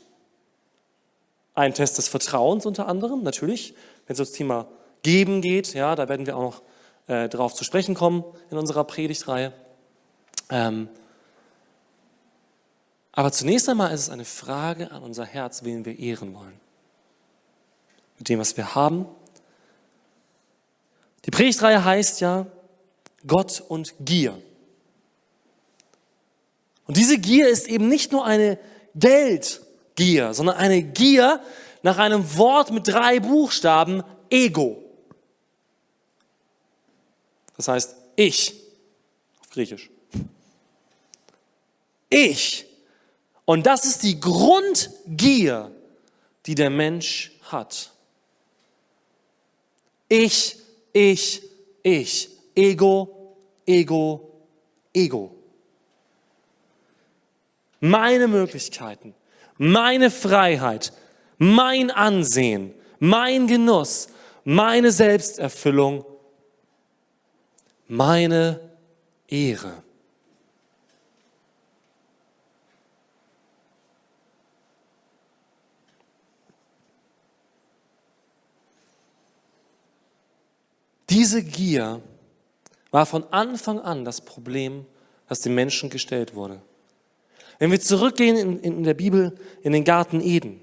Speaker 1: Ein Test des Vertrauens unter anderem, natürlich, wenn es ums Thema Geben geht, ja, da werden wir auch noch äh, darauf zu sprechen kommen in unserer Predigtreihe. Ähm, aber zunächst einmal ist es eine Frage an unser Herz, wen wir ehren wollen. Mit dem, was wir haben. Die Predigtreihe heißt ja Gott und Gier. Und diese Gier ist eben nicht nur eine Geldgier, sondern eine Gier nach einem Wort mit drei Buchstaben, Ego. Das heißt, ich, auf Griechisch. Ich. Und das ist die Grundgier, die der Mensch hat. Ich, ich, ich. Ego, Ego, Ego meine Möglichkeiten, meine Freiheit, mein Ansehen, mein Genuss, meine Selbsterfüllung, meine Ehre. diese Gier war von Anfang an das Problem, das dem Menschen gestellt wurde. Wenn wir zurückgehen in, in der Bibel in den Garten Eden.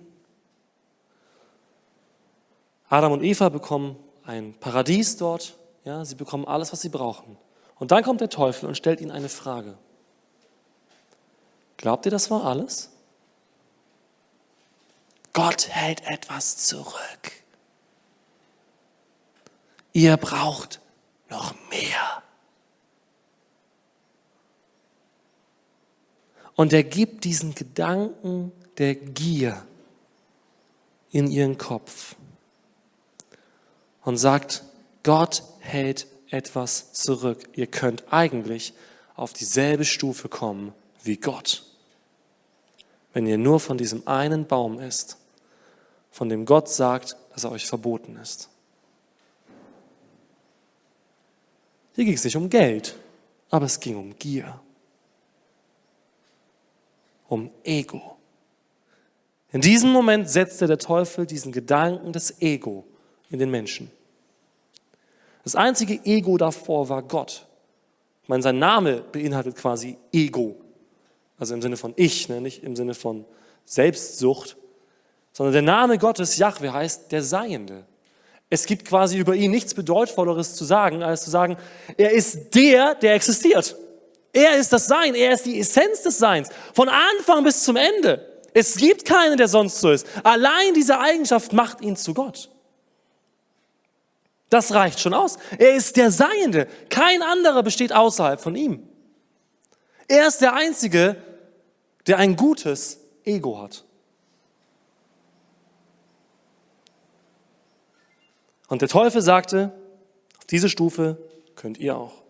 Speaker 1: Adam und Eva bekommen ein Paradies dort. Ja, sie bekommen alles, was sie brauchen. Und dann kommt der Teufel und stellt ihnen eine Frage. Glaubt ihr, das war alles? Gott hält etwas zurück. Ihr braucht noch mehr. Und er gibt diesen Gedanken der Gier in ihren Kopf und sagt, Gott hält etwas zurück. Ihr könnt eigentlich auf dieselbe Stufe kommen wie Gott, wenn ihr nur von diesem einen Baum isst, von dem Gott sagt, dass er euch verboten ist. Hier ging es nicht um Geld, aber es ging um Gier um Ego. In diesem Moment setzte der Teufel diesen Gedanken des Ego in den Menschen. Das einzige Ego davor war Gott. Ich meine, sein Name beinhaltet quasi Ego. Also im Sinne von Ich, ne? nicht im Sinne von Selbstsucht, sondern der Name Gottes, Yahweh, heißt der Seiende. Es gibt quasi über ihn nichts Bedeutvolleres zu sagen, als zu sagen, er ist der, der existiert. Er ist das Sein, er ist die Essenz des Seins, von Anfang bis zum Ende. Es gibt keinen, der sonst so ist. Allein diese Eigenschaft macht ihn zu Gott. Das reicht schon aus. Er ist der Seiende. Kein anderer besteht außerhalb von ihm. Er ist der Einzige, der ein gutes Ego hat. Und der Teufel sagte, auf diese Stufe könnt ihr auch.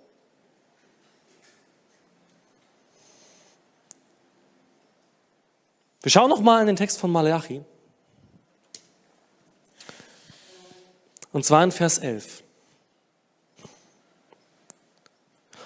Speaker 1: Wir schauen noch mal in den Text von Malachi. Und zwar in Vers 11.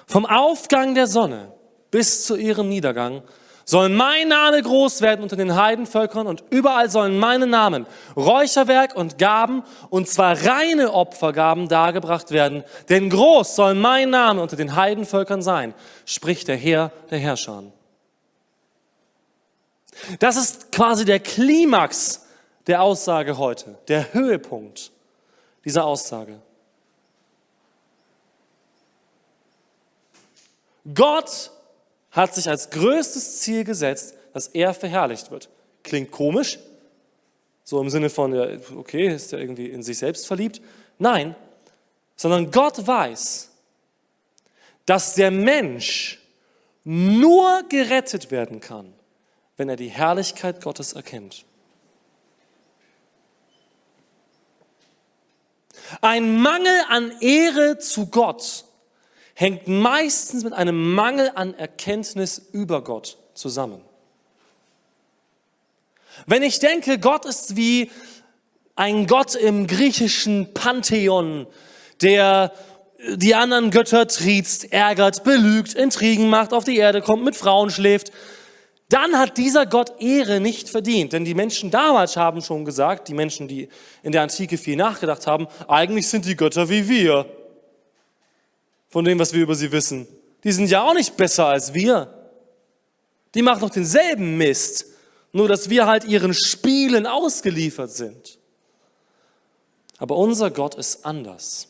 Speaker 1: Vom Aufgang der Sonne bis zu ihrem Niedergang soll mein Name groß werden unter den Heidenvölkern und überall sollen meine Namen, Räucherwerk und Gaben, und zwar reine Opfergaben dargebracht werden. Denn groß soll mein Name unter den Heidenvölkern sein, spricht der Herr der Herrscher. Das ist quasi der Klimax der Aussage heute, der Höhepunkt dieser Aussage. Gott hat sich als größtes Ziel gesetzt, dass er verherrlicht wird. Klingt komisch, so im Sinne von, okay, ist er irgendwie in sich selbst verliebt? Nein, sondern Gott weiß, dass der Mensch nur gerettet werden kann, wenn er die Herrlichkeit Gottes erkennt. Ein Mangel an Ehre zu Gott hängt meistens mit einem Mangel an Erkenntnis über Gott zusammen. Wenn ich denke, Gott ist wie ein Gott im griechischen Pantheon, der die anderen Götter triezt, ärgert, belügt, Intrigen macht, auf die Erde kommt, mit Frauen schläft, dann hat dieser Gott Ehre nicht verdient. Denn die Menschen damals haben schon gesagt, die Menschen, die in der Antike viel nachgedacht haben, eigentlich sind die Götter wie wir. Von dem, was wir über sie wissen. Die sind ja auch nicht besser als wir. Die machen doch denselben Mist. Nur, dass wir halt ihren Spielen ausgeliefert sind. Aber unser Gott ist anders.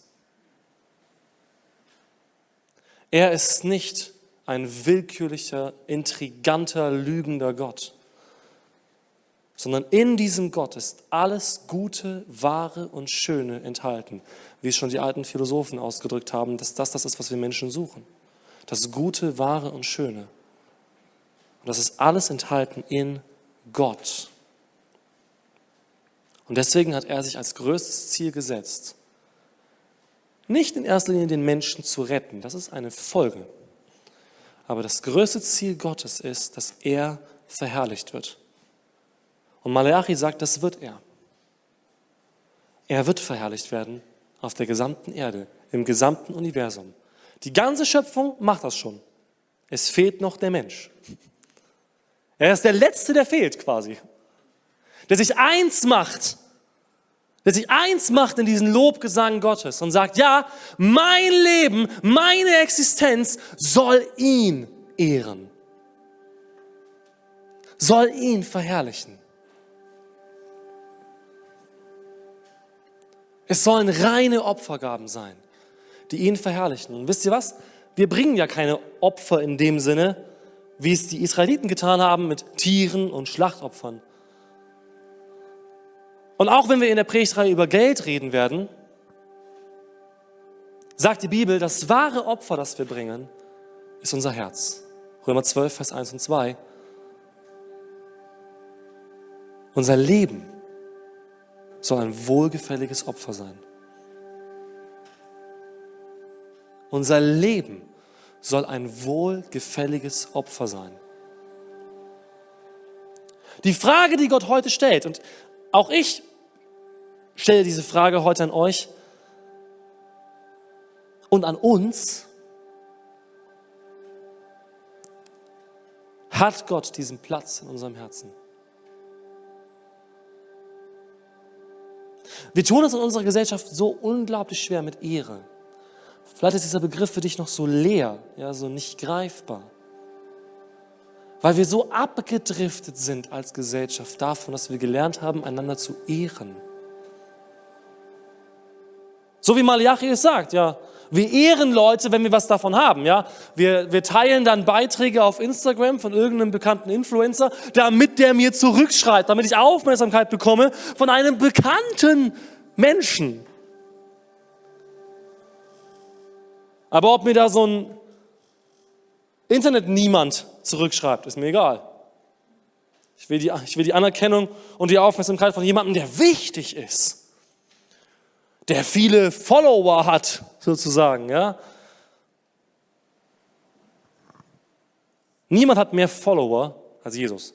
Speaker 1: Er ist nicht ein willkürlicher, intriganter, lügender Gott, sondern in diesem Gott ist alles Gute, Wahre und Schöne enthalten, wie es schon die alten Philosophen ausgedrückt haben, dass das das ist, was wir Menschen suchen. Das Gute, Wahre und Schöne. Und das ist alles enthalten in Gott. Und deswegen hat er sich als größtes Ziel gesetzt, nicht in erster Linie den Menschen zu retten, das ist eine Folge aber das größte Ziel Gottes ist, dass er verherrlicht wird. Und Malachi sagt, das wird er. Er wird verherrlicht werden auf der gesamten Erde, im gesamten Universum. Die ganze Schöpfung macht das schon. Es fehlt noch der Mensch. Er ist der Letzte, der fehlt quasi. Der sich eins macht der sich eins macht in diesen Lobgesang Gottes und sagt, ja, mein Leben, meine Existenz soll ihn ehren, soll ihn verherrlichen. Es sollen reine Opfergaben sein, die ihn verherrlichen. Und wisst ihr was? Wir bringen ja keine Opfer in dem Sinne, wie es die Israeliten getan haben mit Tieren und Schlachtopfern. Und auch wenn wir in der Predigtreihe über Geld reden werden, sagt die Bibel, das wahre Opfer, das wir bringen, ist unser Herz. Römer 12, Vers 1 und 2. Unser Leben soll ein wohlgefälliges Opfer sein. Unser Leben soll ein wohlgefälliges Opfer sein. Die Frage, die Gott heute stellt, und auch ich stelle diese Frage heute an euch und an uns, hat Gott diesen Platz in unserem Herzen? Wir tun es in unserer Gesellschaft so unglaublich schwer mit Ehre. Vielleicht ist dieser Begriff für dich noch so leer, ja, so nicht greifbar. Weil wir so abgedriftet sind als Gesellschaft davon, dass wir gelernt haben, einander zu ehren. So wie Malachi es sagt, ja. Wir ehren Leute, wenn wir was davon haben, ja. Wir, wir teilen dann Beiträge auf Instagram von irgendeinem bekannten Influencer, damit der mir zurückschreit, damit ich Aufmerksamkeit bekomme von einem bekannten Menschen. Aber ob mir da so ein Internet niemand zurückschreibt, ist mir egal. Ich will, die, ich will die Anerkennung und die Aufmerksamkeit von jemandem, der wichtig ist. Der viele Follower hat, sozusagen, ja. Niemand hat mehr Follower als Jesus.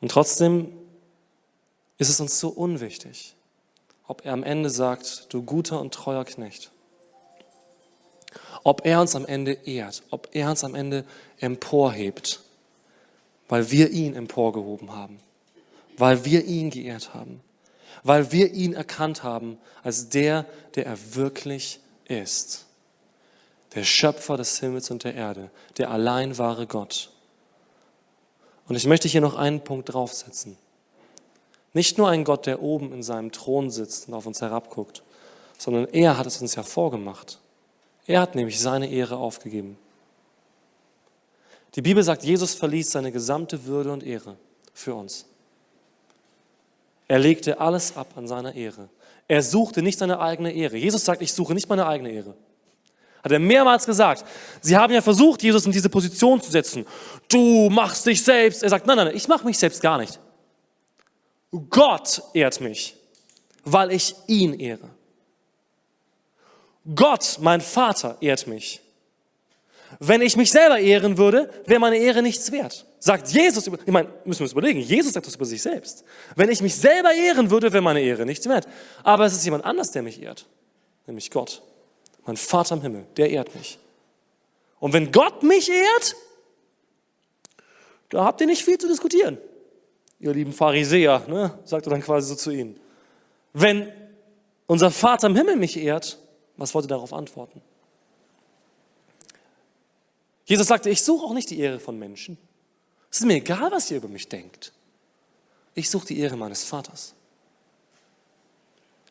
Speaker 1: Und trotzdem ist es uns so unwichtig ob er am Ende sagt, du guter und treuer Knecht. Ob er uns am Ende ehrt, ob er uns am Ende emporhebt, weil wir ihn emporgehoben haben, weil wir ihn geehrt haben, weil wir ihn erkannt haben als der, der er wirklich ist. Der Schöpfer des Himmels und der Erde, der allein wahre Gott. Und ich möchte hier noch einen Punkt draufsetzen. Nicht nur ein Gott, der oben in seinem Thron sitzt und auf uns herabguckt, sondern er hat es uns hervorgemacht. Er hat nämlich seine Ehre aufgegeben. Die Bibel sagt, Jesus verließ seine gesamte Würde und Ehre für uns. Er legte alles ab an seiner Ehre. Er suchte nicht seine eigene Ehre. Jesus sagt, ich suche nicht meine eigene Ehre. Hat er mehrmals gesagt. Sie haben ja versucht, Jesus in diese Position zu setzen. Du machst dich selbst. Er sagt, nein, nein, ich mache mich selbst gar nicht. Gott ehrt mich, weil ich ihn ehre. Gott, mein Vater, ehrt mich. Wenn ich mich selber ehren würde, wäre meine Ehre nichts wert. Sagt Jesus, ich meine, müssen wir uns überlegen, Jesus sagt das über sich selbst. Wenn ich mich selber ehren würde, wäre meine Ehre nichts wert. Aber es ist jemand anders, der mich ehrt, nämlich Gott. Mein Vater im Himmel, der ehrt mich. Und wenn Gott mich ehrt, da habt ihr nicht viel zu diskutieren ihr lieben Pharisäer, ne, sagt er dann quasi so zu ihnen. Wenn unser Vater im Himmel mich ehrt, was wollt ihr darauf antworten? Jesus sagte, ich suche auch nicht die Ehre von Menschen. Es ist mir egal, was ihr über mich denkt. Ich suche die Ehre meines Vaters.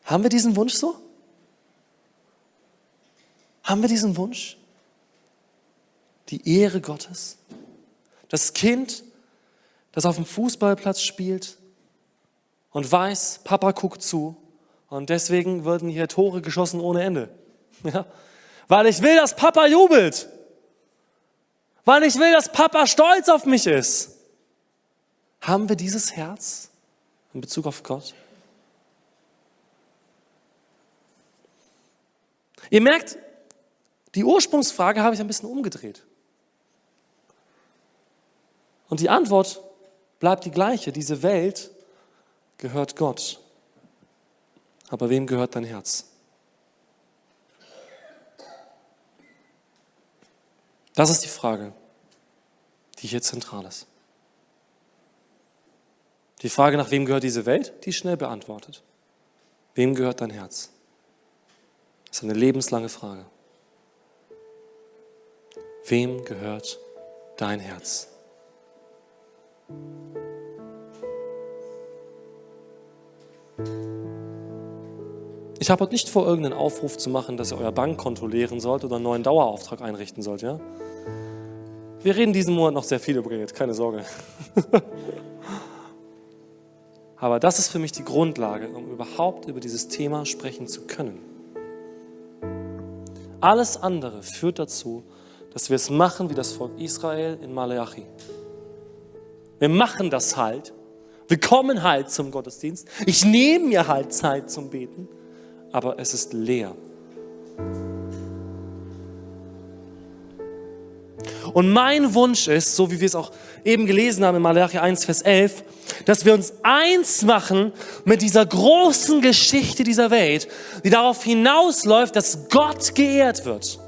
Speaker 1: Haben wir diesen Wunsch so? Haben wir diesen Wunsch? Die Ehre Gottes? Das Kind das auf dem Fußballplatz spielt und weiß, Papa guckt zu und deswegen würden hier Tore geschossen ohne Ende. Ja? Weil ich will, dass Papa jubelt. Weil ich will, dass Papa stolz auf mich ist. Haben wir dieses Herz in Bezug auf Gott? Ihr merkt, die Ursprungsfrage habe ich ein bisschen umgedreht. Und die Antwort bleibt die gleiche. Diese Welt gehört Gott. Aber wem gehört dein Herz? Das ist die Frage, die hier zentral ist. Die Frage nach wem gehört diese Welt, die ist schnell beantwortet. Wem gehört dein Herz? Das ist eine lebenslange Frage. Wem gehört dein Herz? Ich habe heute nicht vor, irgendeinen Aufruf zu machen, dass ihr euer Bankkonto leeren sollt oder einen neuen Dauerauftrag einrichten sollt. Ja? Wir reden diesen Monat noch sehr viel über Geld, keine Sorge. Aber das ist für mich die Grundlage, um überhaupt über dieses Thema sprechen zu können. Alles andere führt dazu, dass wir es machen wie das Volk Israel in Malachi. Wir machen das halt. Wir kommen halt zum Gottesdienst. Ich nehme mir halt Zeit zum Beten, aber es ist leer. Und mein Wunsch ist, so wie wir es auch eben gelesen haben in Malachi 1, Vers 11, dass wir uns eins machen mit dieser großen Geschichte dieser Welt, die darauf hinausläuft, dass Gott geehrt wird.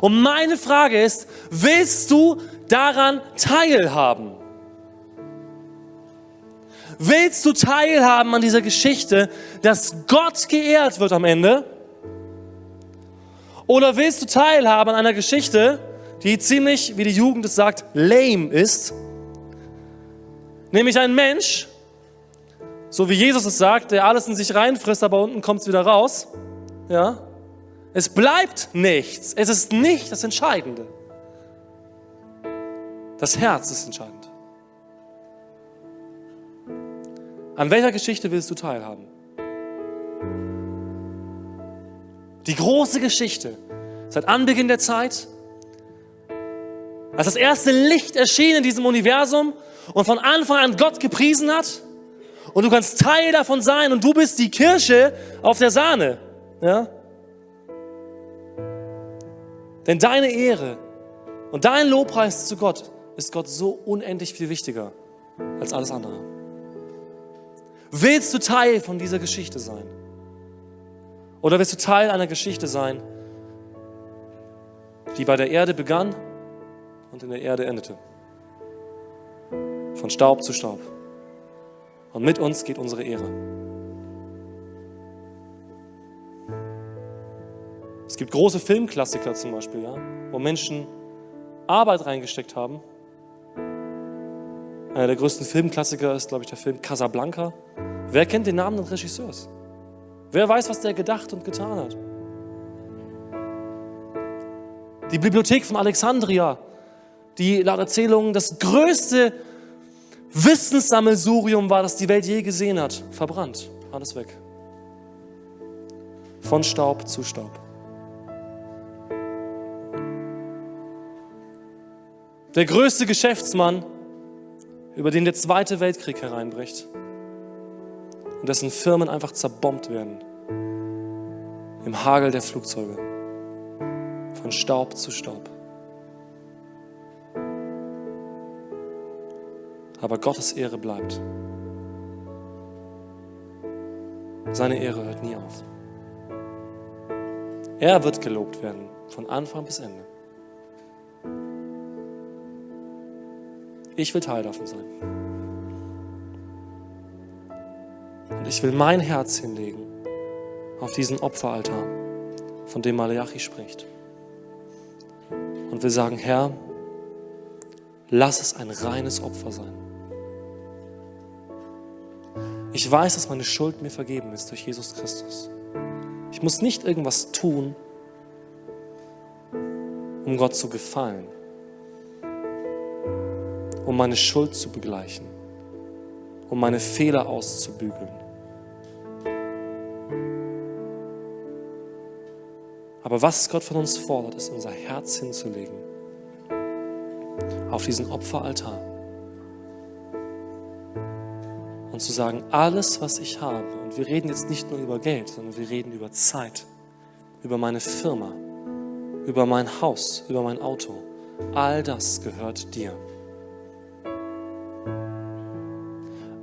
Speaker 1: Und meine Frage ist, willst du daran teilhaben? Willst du teilhaben an dieser Geschichte, dass Gott geehrt wird am Ende? Oder willst du teilhaben an einer Geschichte, die ziemlich, wie die Jugend es sagt, lame ist. Nämlich ein Mensch, so wie Jesus es sagt, der alles in sich reinfrisst, aber unten kommt es wieder raus. Ja? Es bleibt nichts. Es ist nicht das Entscheidende. Das Herz ist entscheidend. An welcher Geschichte willst du teilhaben? Die große Geschichte seit Anbeginn der Zeit als das erste Licht erschien in diesem Universum und von Anfang an Gott gepriesen hat. Und du kannst Teil davon sein und du bist die Kirsche auf der Sahne. Ja? Denn deine Ehre und dein Lobpreis zu Gott ist Gott so unendlich viel wichtiger als alles andere. Willst du Teil von dieser Geschichte sein? Oder willst du Teil einer Geschichte sein, die bei der Erde begann und in der Erde endete. Von Staub zu Staub. Und mit uns geht unsere Ehre. Es gibt große Filmklassiker zum Beispiel, ja, wo Menschen Arbeit reingesteckt haben. Einer der größten Filmklassiker ist, glaube ich, der Film Casablanca. Wer kennt den Namen des Regisseurs? Wer weiß, was der gedacht und getan hat? Die Bibliothek von Alexandria die laut Erzählungen das größte Wissenssammelsurium war, das die Welt je gesehen hat. Verbrannt. Alles weg. Von Staub zu Staub. Der größte Geschäftsmann, über den der Zweite Weltkrieg hereinbricht und dessen Firmen einfach zerbombt werden. Im Hagel der Flugzeuge. Von Staub zu Staub. aber Gottes Ehre bleibt. Seine Ehre hört nie auf. Er wird gelobt werden, von Anfang bis Ende. Ich will Teil davon sein. Und ich will mein Herz hinlegen auf diesen Opferaltar, von dem Malachi spricht. Und will sagen, Herr, lass es ein reines Opfer sein. Ich weiß, dass meine Schuld mir vergeben ist durch Jesus Christus. Ich muss nicht irgendwas tun, um Gott zu gefallen, um meine Schuld zu begleichen, um meine Fehler auszubügeln. Aber was Gott von uns fordert, ist unser Herz hinzulegen auf diesen Opferaltar und zu sagen, alles, was ich habe, und wir reden jetzt nicht nur über Geld, sondern wir reden über Zeit, über meine Firma, über mein Haus, über mein Auto, all das gehört dir.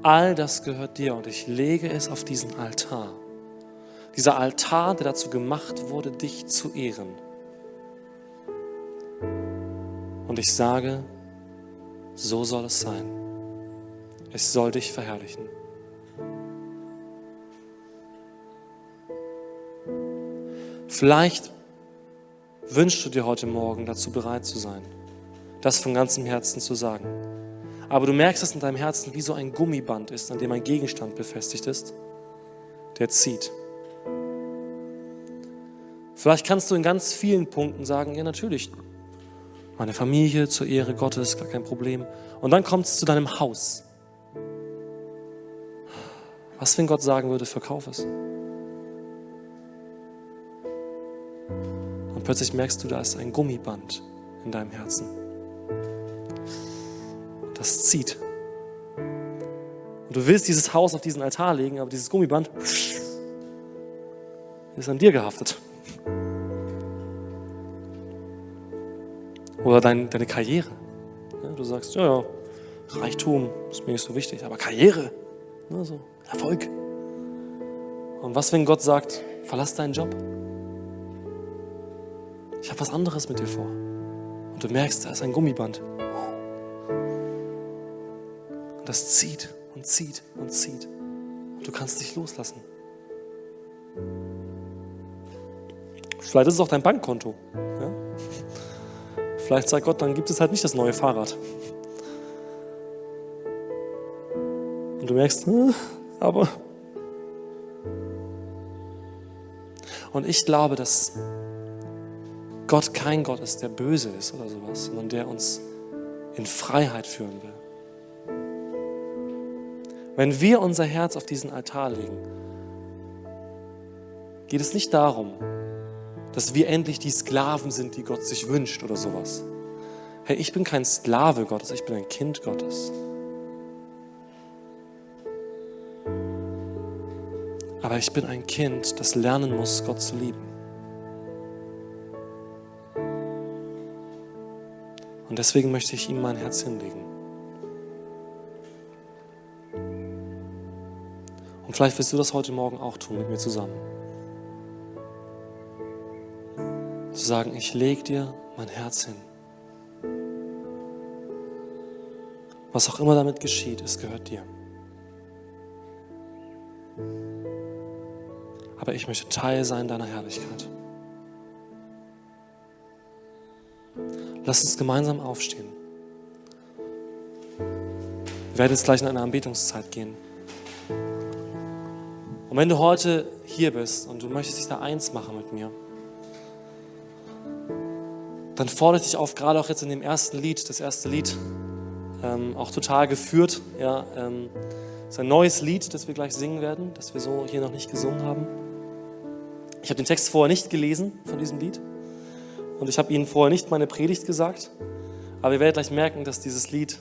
Speaker 1: All das gehört dir und ich lege es auf diesen Altar. Dieser Altar, der dazu gemacht wurde, dich zu ehren. Und ich sage, so soll es sein. Es soll dich verherrlichen. Vielleicht wünschst du dir heute Morgen dazu bereit zu sein, das von ganzem Herzen zu sagen. Aber du merkst, dass in deinem Herzen wie so ein Gummiband ist, an dem ein Gegenstand befestigt ist, der zieht. Vielleicht kannst du in ganz vielen Punkten sagen, ja natürlich, meine Familie zur Ehre Gottes, gar kein Problem. Und dann kommt es zu deinem Haus. Was, wenn Gott sagen würde, verkauf es? Und plötzlich merkst du, da ist ein Gummiband in deinem Herzen. Das zieht. Und du willst dieses Haus auf diesen Altar legen, aber dieses Gummiband ist an dir gehaftet. Oder dein, deine Karriere. Ja, du sagst, ja, ja, Reichtum ist mir nicht so wichtig, aber Karriere, ne, so, Erfolg. Und was, wenn Gott sagt, verlass deinen Job? Ich habe was anderes mit dir vor. Und du merkst, da ist ein Gummiband. Und das zieht und zieht und zieht. Und du kannst dich loslassen. Vielleicht ist es auch dein Bankkonto. Ja? Vielleicht sagt Gott, dann gibt es halt nicht das neue Fahrrad. Und du merkst, hm, aber. Und ich glaube, dass Gott kein Gott ist, der böse ist oder sowas, sondern der uns in Freiheit führen will. Wenn wir unser Herz auf diesen Altar legen, geht es nicht darum, dass wir endlich die Sklaven sind, die Gott sich wünscht oder sowas. Hey, ich bin kein Sklave Gottes, ich bin ein Kind Gottes. Aber ich bin ein Kind, das lernen muss, Gott zu lieben. Und deswegen möchte ich ihm mein Herz hinlegen. Vielleicht willst du das heute Morgen auch tun mit mir zusammen. Zu sagen, ich lege dir mein Herz hin. Was auch immer damit geschieht, es gehört dir. Aber ich möchte Teil sein deiner Herrlichkeit. Lass uns gemeinsam aufstehen. Wir werden jetzt gleich in eine Anbetungszeit gehen. Und wenn du heute hier bist und du möchtest dich da eins machen mit mir, dann fordere ich dich auf, gerade auch jetzt in dem ersten Lied, das erste Lied, ähm, auch total geführt. Ja, ähm, ist ein neues Lied, das wir gleich singen werden, das wir so hier noch nicht gesungen haben. Ich habe den Text vorher nicht gelesen von diesem Lied und ich habe Ihnen vorher nicht meine Predigt gesagt, aber ihr werdet gleich merken, dass dieses Lied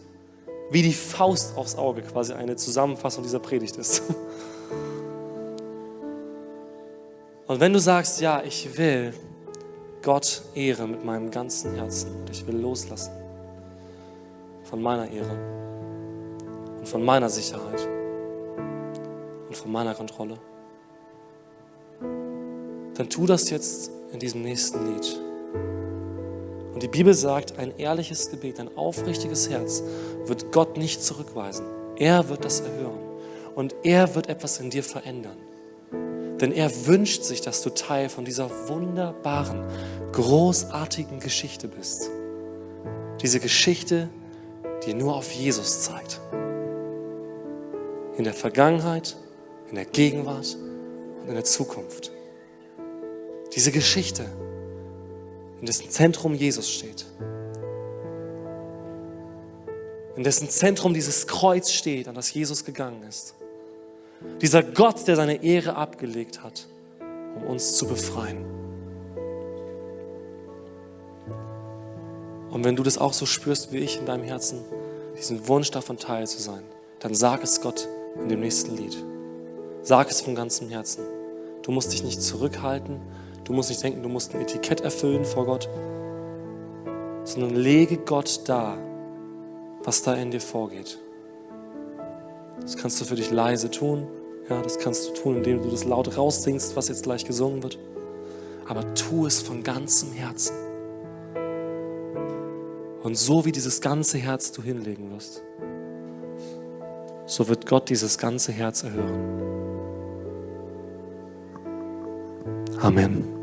Speaker 1: wie die Faust aufs Auge quasi eine Zusammenfassung dieser Predigt ist. Und wenn du sagst, ja, ich will Gott Ehre mit meinem ganzen Herzen und ich will loslassen von meiner Ehre und von meiner Sicherheit und von meiner Kontrolle, dann tu das jetzt in diesem nächsten Lied. Und die Bibel sagt, ein ehrliches Gebet, ein aufrichtiges Herz wird Gott nicht zurückweisen. Er wird das erhören und er wird etwas in dir verändern. Denn er wünscht sich, dass du Teil von dieser wunderbaren, großartigen Geschichte bist. Diese Geschichte, die nur auf Jesus zeigt. In der Vergangenheit, in der Gegenwart und in der Zukunft. Diese Geschichte, in dessen Zentrum Jesus steht. In dessen Zentrum dieses Kreuz steht, an das Jesus gegangen ist. Dieser Gott, der seine Ehre abgelegt hat, um uns zu befreien. Und wenn du das auch so spürst wie ich in deinem Herzen, diesen Wunsch davon teil zu sein, dann sag es Gott in dem nächsten Lied. Sag es von ganzem Herzen. Du musst dich nicht zurückhalten, du musst nicht denken, du musst ein Etikett erfüllen vor Gott, sondern lege Gott da, was da in dir vorgeht. Das kannst du für dich leise tun. Ja, das kannst du tun, indem du das laut raussingst, was jetzt gleich gesungen wird. Aber tu es von ganzem Herzen. Und so wie dieses ganze Herz du hinlegen wirst, so wird Gott dieses ganze Herz erhören. Amen.